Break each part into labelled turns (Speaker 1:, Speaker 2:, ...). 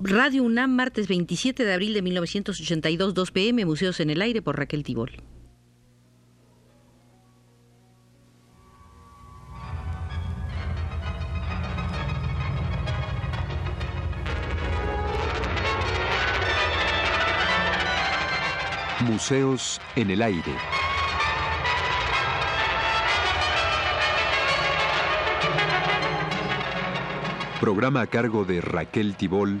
Speaker 1: Radio UNAM, martes 27 de abril de 1982, 2 pm, Museos en el Aire por Raquel Tibol.
Speaker 2: Museos en el Aire. Programa a cargo de Raquel Tibol,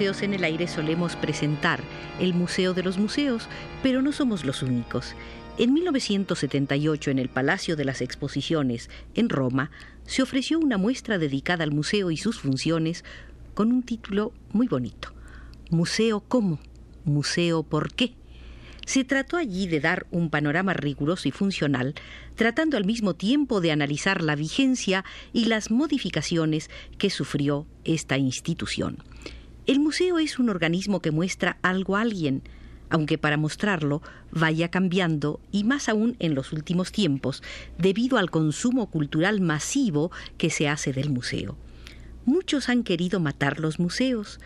Speaker 1: En el Aire solemos presentar el Museo de los Museos, pero no somos los únicos. En 1978, en el Palacio de las Exposiciones, en Roma, se ofreció una muestra dedicada al museo y sus funciones con un título muy bonito. Museo cómo, museo por qué. Se trató allí de dar un panorama riguroso y funcional, tratando al mismo tiempo de analizar la vigencia y las modificaciones que sufrió esta institución. El museo es un organismo que muestra algo a alguien, aunque para mostrarlo vaya cambiando y más aún en los últimos tiempos, debido al consumo cultural masivo que se hace del museo. Muchos han querido matar los museos,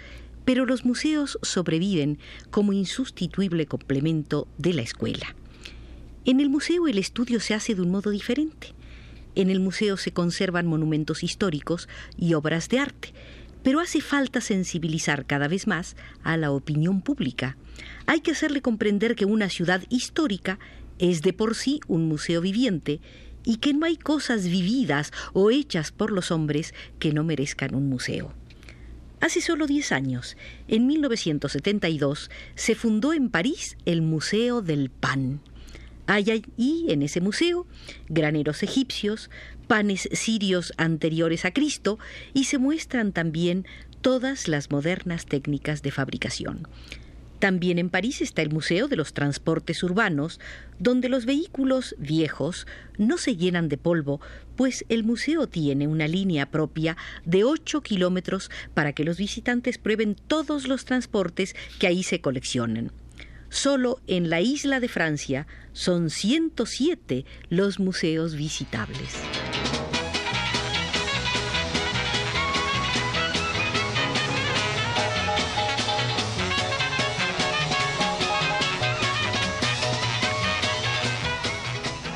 Speaker 1: pero los museos sobreviven como insustituible complemento de la escuela. En el museo el estudio se hace de un modo diferente. En el museo se conservan monumentos históricos y obras de arte, pero hace falta sensibilizar cada vez más a la opinión pública. Hay que hacerle comprender que una ciudad histórica es de por sí un museo viviente y que no hay cosas vividas o hechas por los hombres que no merezcan un museo. Hace solo 10 años, en 1972, se fundó en París el Museo del Pan. Hay allí, en ese museo, graneros egipcios, panes sirios anteriores a Cristo y se muestran también todas las modernas técnicas de fabricación. También en París está el Museo de los Transportes Urbanos, donde los vehículos viejos no se llenan de polvo, pues el museo tiene una línea propia de 8 kilómetros para que los visitantes prueben todos los transportes que ahí se coleccionan. Solo en la isla de Francia son 107 los museos visitables.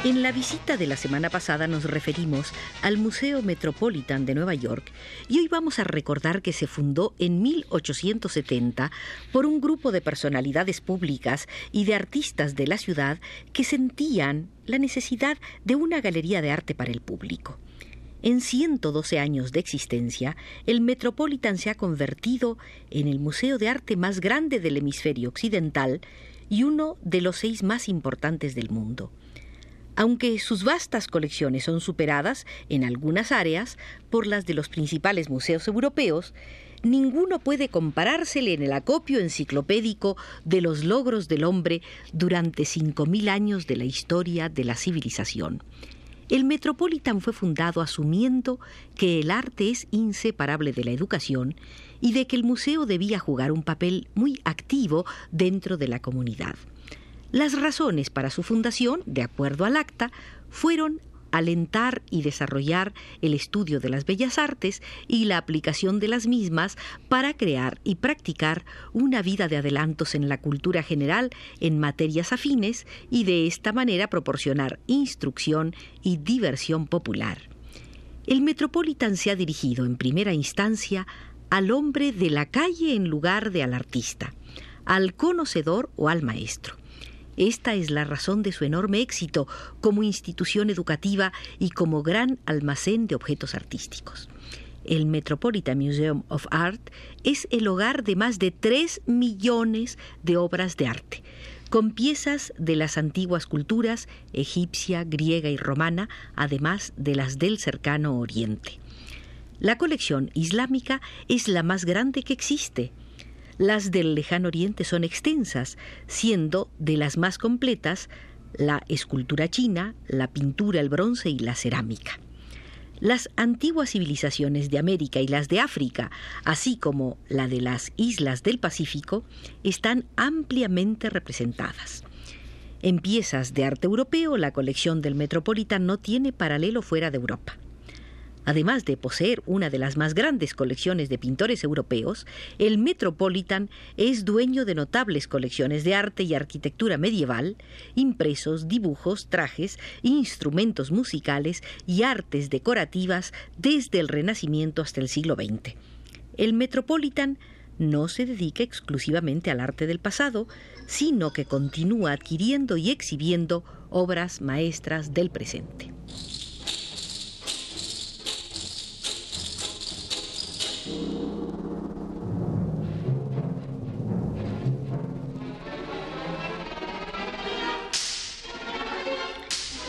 Speaker 1: En la visita de la semana pasada nos referimos al Museo Metropolitan de Nueva York y hoy vamos a recordar que se fundó en 1870 por un grupo de personalidades públicas y de artistas de la ciudad que sentían la necesidad de una galería de arte para el público. En 112 años de existencia, el Metropolitan se ha convertido en el museo de arte más grande del hemisferio occidental y uno de los seis más importantes del mundo aunque sus vastas colecciones son superadas en algunas áreas por las de los principales museos europeos, ninguno puede comparársele en el acopio enciclopédico de los logros del hombre durante 5.000 años de la historia de la civilización. El Metropolitan fue fundado asumiendo que el arte es inseparable de la educación y de que el museo debía jugar un papel muy activo dentro de la comunidad. Las razones para su fundación, de acuerdo al acta, fueron alentar y desarrollar el estudio de las bellas artes y la aplicación de las mismas para crear y practicar una vida de adelantos en la cultura general en materias afines y de esta manera proporcionar instrucción y diversión popular. El Metropolitan se ha dirigido en primera instancia al hombre de la calle en lugar de al artista, al conocedor o al maestro. Esta es la razón de su enorme éxito como institución educativa y como gran almacén de objetos artísticos. El Metropolitan Museum of Art es el hogar de más de 3 millones de obras de arte, con piezas de las antiguas culturas egipcia, griega y romana, además de las del cercano Oriente. La colección islámica es la más grande que existe, Las del lejano oriente son extensas, siendo de las más completas la escultura china, la pintura, el bronce y la cerámica. Las antiguas civilizaciones de América y las de África, así como la de las islas del Pacífico, están ampliamente representadas. En piezas de arte europeo, la colección del Metropolitan no tiene paralelo fuera de Europa. Además de poseer una de las más grandes colecciones de pintores europeos, el Metropolitan es dueño de notables colecciones de arte y arquitectura medieval, impresos, dibujos, trajes, instrumentos musicales y artes decorativas desde el Renacimiento hasta el siglo XX. El Metropolitan no se dedica exclusivamente al arte del pasado, sino que continúa adquiriendo y exhibiendo obras maestras del presente.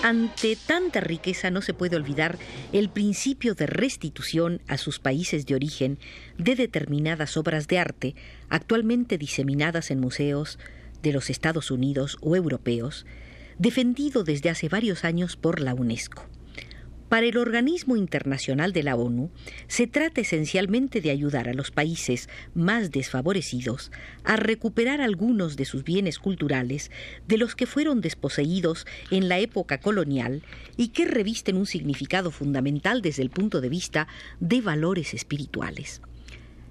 Speaker 1: Ante tanta riqueza no se puede olvidar el principio de restitución a sus países de origen de determinadas obras de arte actualmente diseminadas en museos de los Estados Unidos o europeos, defendido desde hace varios años por la UNESCO. Para el organismo internacional de la ONU, se trata esencialmente de ayudar a los países más desfavorecidos a recuperar algunos de sus bienes culturales de los que fueron desposeídos en la época colonial y que revisten un significado fundamental desde el punto de vista de valores espirituales.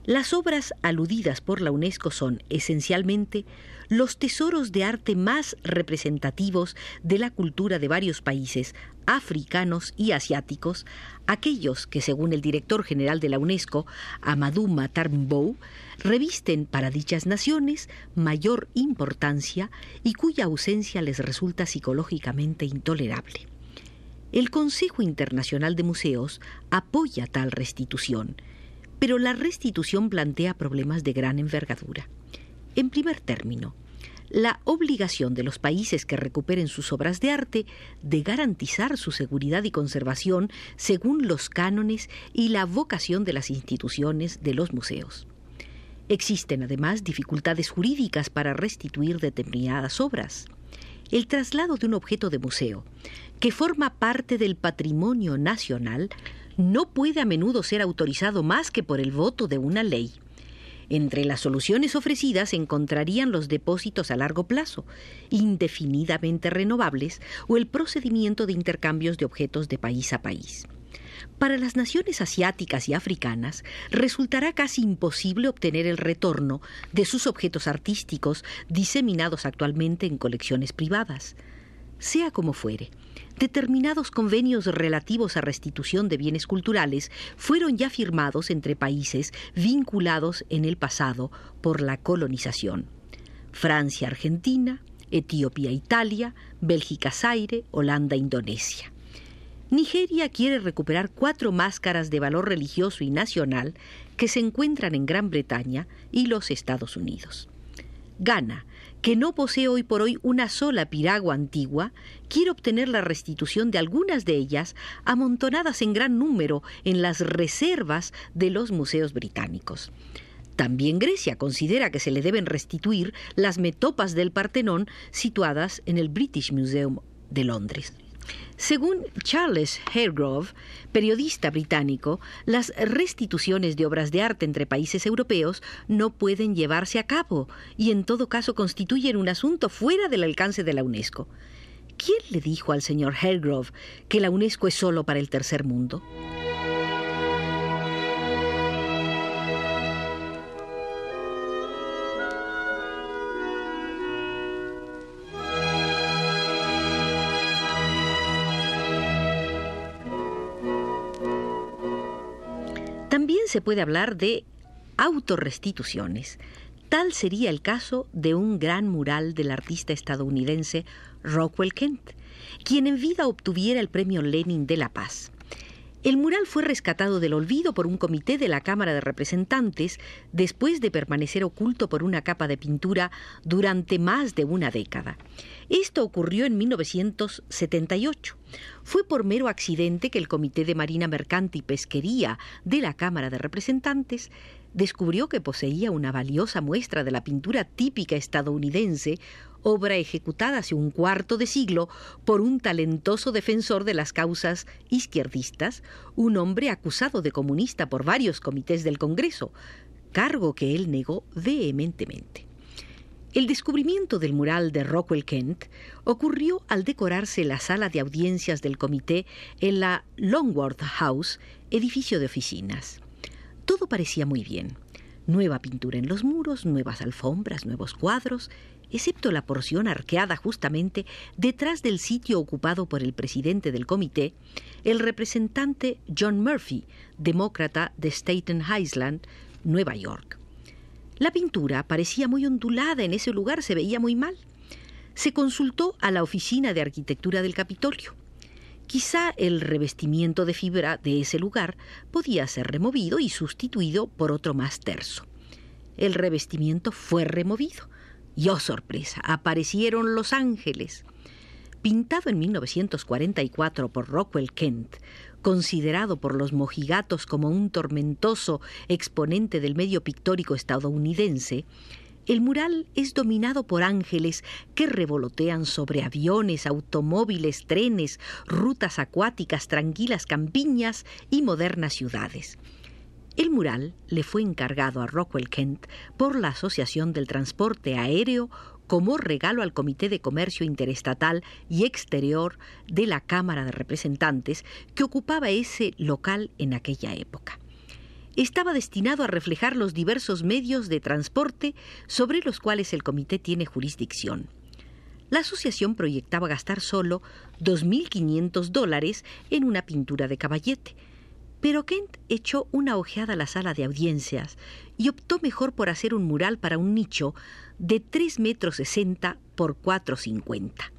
Speaker 1: Las obras aludidas por la UNESCO son, esencialmente, los tesoros de arte más representativos de la cultura de varios países, africanos y asiáticos, aquellos que, según el director general de la UNESCO, Amadou Matarmbou, revisten para dichas naciones mayor importancia y cuya ausencia les resulta psicológicamente intolerable. El Consejo Internacional de Museos apoya tal restitución, pero la restitución plantea problemas de gran envergadura. En primer término, la obligación de los países que recuperen sus obras de arte de garantizar su seguridad y conservación según los cánones y la vocación de las instituciones de los museos. Existen además dificultades jurídicas para restituir determinadas obras. El traslado de un objeto de museo, que forma parte del patrimonio nacional, no puede a menudo ser autorizado más que por el voto de una ley. Entre las soluciones ofrecidas encontrarían los depósitos a largo plazo, indefinidamente renovables, o el procedimiento de intercambios de objetos de país a país. Para las naciones asiáticas y africanas resultará casi imposible obtener el retorno de sus objetos artísticos diseminados actualmente en colecciones privadas. Sea como fuere, determinados convenios relativos a restitución de bienes culturales fueron ya firmados entre países vinculados en el pasado por la colonización. Francia, Argentina, Etiopía, Italia, Bélgica, Zaire, Holanda, Indonesia. Nigeria quiere recuperar cuatro máscaras de valor religioso y nacional que se encuentran en Gran Bretaña y los Estados Unidos. Ghana que no posee hoy por hoy una sola piragua antigua, quiere obtener la restitución de algunas de ellas amontonadas en gran número en las reservas de los museos británicos. También Grecia considera que se le deben restituir las metopas del Partenón situadas en el British Museum de Londres. Según Charles Haregrove, periodista británico, las restituciones de obras de arte entre países europeos no pueden llevarse a cabo y en todo caso constituyen un asunto fuera del alcance de la UNESCO. ¿Quién le dijo al señor Haregrove que la UNESCO es solo para el tercer mundo? Se puede hablar de autorrestituciones. Tal sería el caso de un gran mural del artista estadounidense Rockwell Kent, quien en vida obtuviera el premio Lenin de la Paz. El mural fue rescatado del olvido por un comité de la Cámara de Representantes después de permanecer oculto por una capa de pintura durante más de una década. Esto ocurrió en 1978. Fue por mero accidente que el Comité de Marina Mercante y Pesquería de la Cámara de Representantes descubrió que poseía una valiosa muestra de la pintura típica estadounidense obra ejecutada hace un cuarto de siglo por un talentoso defensor de las causas izquierdistas, un hombre acusado de comunista por varios comités del Congreso, cargo que él negó vehementemente. El descubrimiento del mural de Rockwell Kent ocurrió al decorarse la sala de audiencias del comité en la Longworth House, edificio de oficinas. Todo parecía muy bien. Nueva pintura en los muros, nuevas alfombras, nuevos cuadros, excepto la porción arqueada justamente detrás del sitio ocupado por el presidente del comité, el representante John Murphy, demócrata de Staten Island, Nueva York. La pintura parecía muy ondulada en ese lugar, se veía muy mal. Se consultó a la oficina de arquitectura del Capitolio. Quizá el revestimiento de fibra de ese lugar podía ser removido y sustituido por otro más terso. El revestimiento fue removido y oh sorpresa, aparecieron los ángeles. Pintado en 1944 por Rockwell Kent, considerado por los mojigatos como un tormentoso exponente del medio pictórico estadounidense, el mural es dominado por ángeles que revolotean sobre aviones, automóviles, trenes, rutas acuáticas, tranquilas campiñas y modernas ciudades. El mural le fue encargado a Rockwell Kent por la Asociación del Transporte Aéreo como regalo al Comité de Comercio Interestatal y Exterior de la Cámara de Representantes que ocupaba ese local en aquella época. Estaba destinado a reflejar los diversos medios de transporte sobre los cuales el comité tiene jurisdicción. La asociación proyectaba gastar solo 2.500 dólares en una pintura de caballete, pero Kent echó una ojeada a la sala de audiencias y optó mejor por hacer un mural para un nicho de 3 metros 60 por 4,50.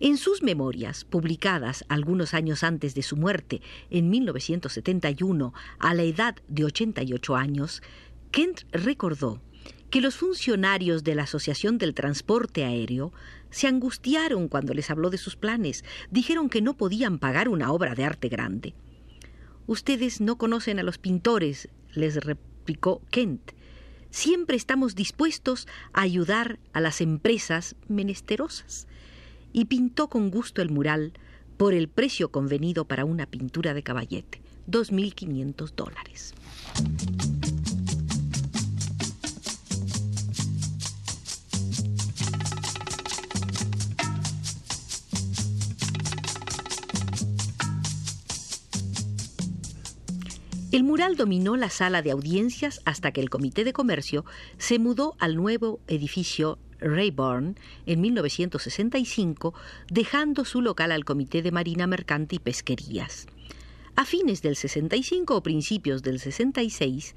Speaker 1: En sus memorias, publicadas algunos años antes de su muerte, en 1971, a la edad de 88 años, Kent recordó que los funcionarios de la Asociación del Transporte Aéreo se angustiaron cuando les habló de sus planes, dijeron que no podían pagar una obra de arte grande. Ustedes no conocen a los pintores, les replicó Kent. Siempre estamos dispuestos a ayudar a las empresas menesterosas. Y pintó con gusto el mural por el precio convenido para una pintura de caballete, 2.500 dólares. El mural dominó la sala de audiencias hasta que el Comité de Comercio se mudó al nuevo edificio Rayburn en 1965, dejando su local al Comité de Marina Mercante y Pesquerías. A fines del 65 o principios del 66,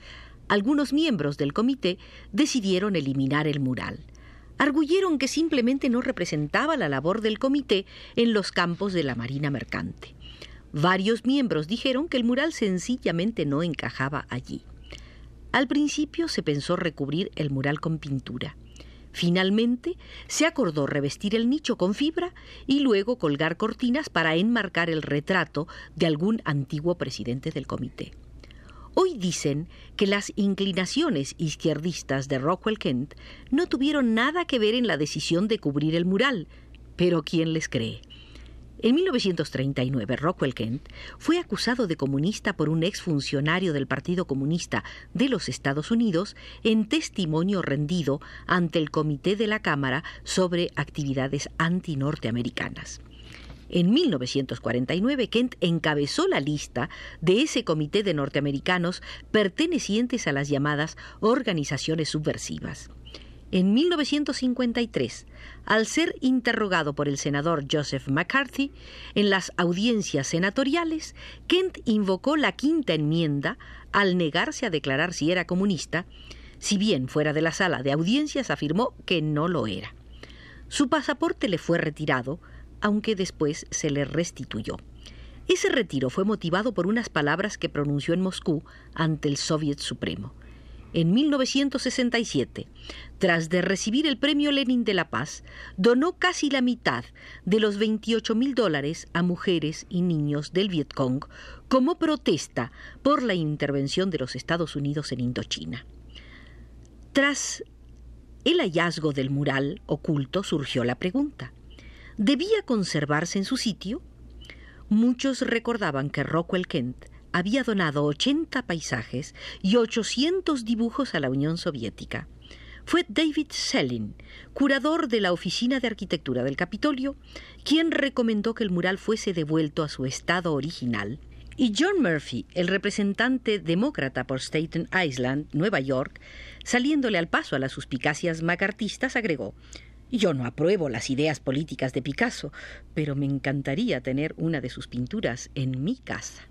Speaker 1: algunos miembros del comité decidieron eliminar el mural. Arguyeron que simplemente no representaba la labor del comité en los campos de la Marina Mercante. Varios miembros dijeron que el mural sencillamente no encajaba allí. Al principio se pensó recubrir el mural con pintura. Finalmente, se acordó revestir el nicho con fibra y luego colgar cortinas para enmarcar el retrato de algún antiguo presidente del comité. Hoy dicen que las inclinaciones izquierdistas de Rockwell Kent no tuvieron nada que ver en la decisión de cubrir el mural, pero ¿quién les cree? En 1939, Rockwell Kent fue acusado de comunista por un exfuncionario del Partido Comunista de los Estados Unidos en testimonio rendido ante el Comité de la Cámara sobre actividades antinorteamericanas. En 1949, Kent encabezó la lista de ese comité de norteamericanos pertenecientes a las llamadas organizaciones subversivas. En 1953, al ser interrogado por el senador Joseph McCarthy en las audiencias senatoriales, Kent invocó la quinta enmienda al negarse a declarar si era comunista, si bien fuera de la sala de audiencias afirmó que no lo era. Su pasaporte le fue retirado, aunque después se le restituyó. Ese retiro fue motivado por unas palabras que pronunció en Moscú ante el Soviet Supremo. En 1967, tras de recibir el Premio Lenin de la Paz, donó casi la mitad de los 28 mil dólares a mujeres y niños del Vietcong como protesta por la intervención de los Estados Unidos en Indochina. Tras el hallazgo del mural oculto surgió la pregunta, ¿debía conservarse en su sitio? Muchos recordaban que Rockwell Kent había donado 80 paisajes y 800 dibujos a la Unión Soviética. Fue David Selin, curador de la Oficina de Arquitectura del Capitolio, quien recomendó que el mural fuese devuelto a su estado original y John Murphy, el representante demócrata por Staten Island, Nueva York, saliéndole al paso a las suspicacias macartistas, agregó Yo no apruebo las ideas políticas de Picasso, pero me encantaría tener una de sus pinturas en mi casa.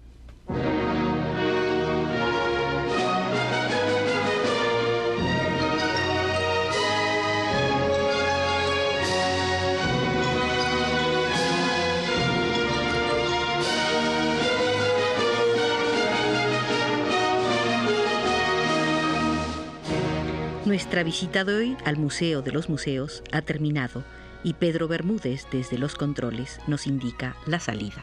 Speaker 1: Nuestra visita de hoy al Museo de los Museos ha terminado y Pedro Bermúdez desde los controles nos indica la salida.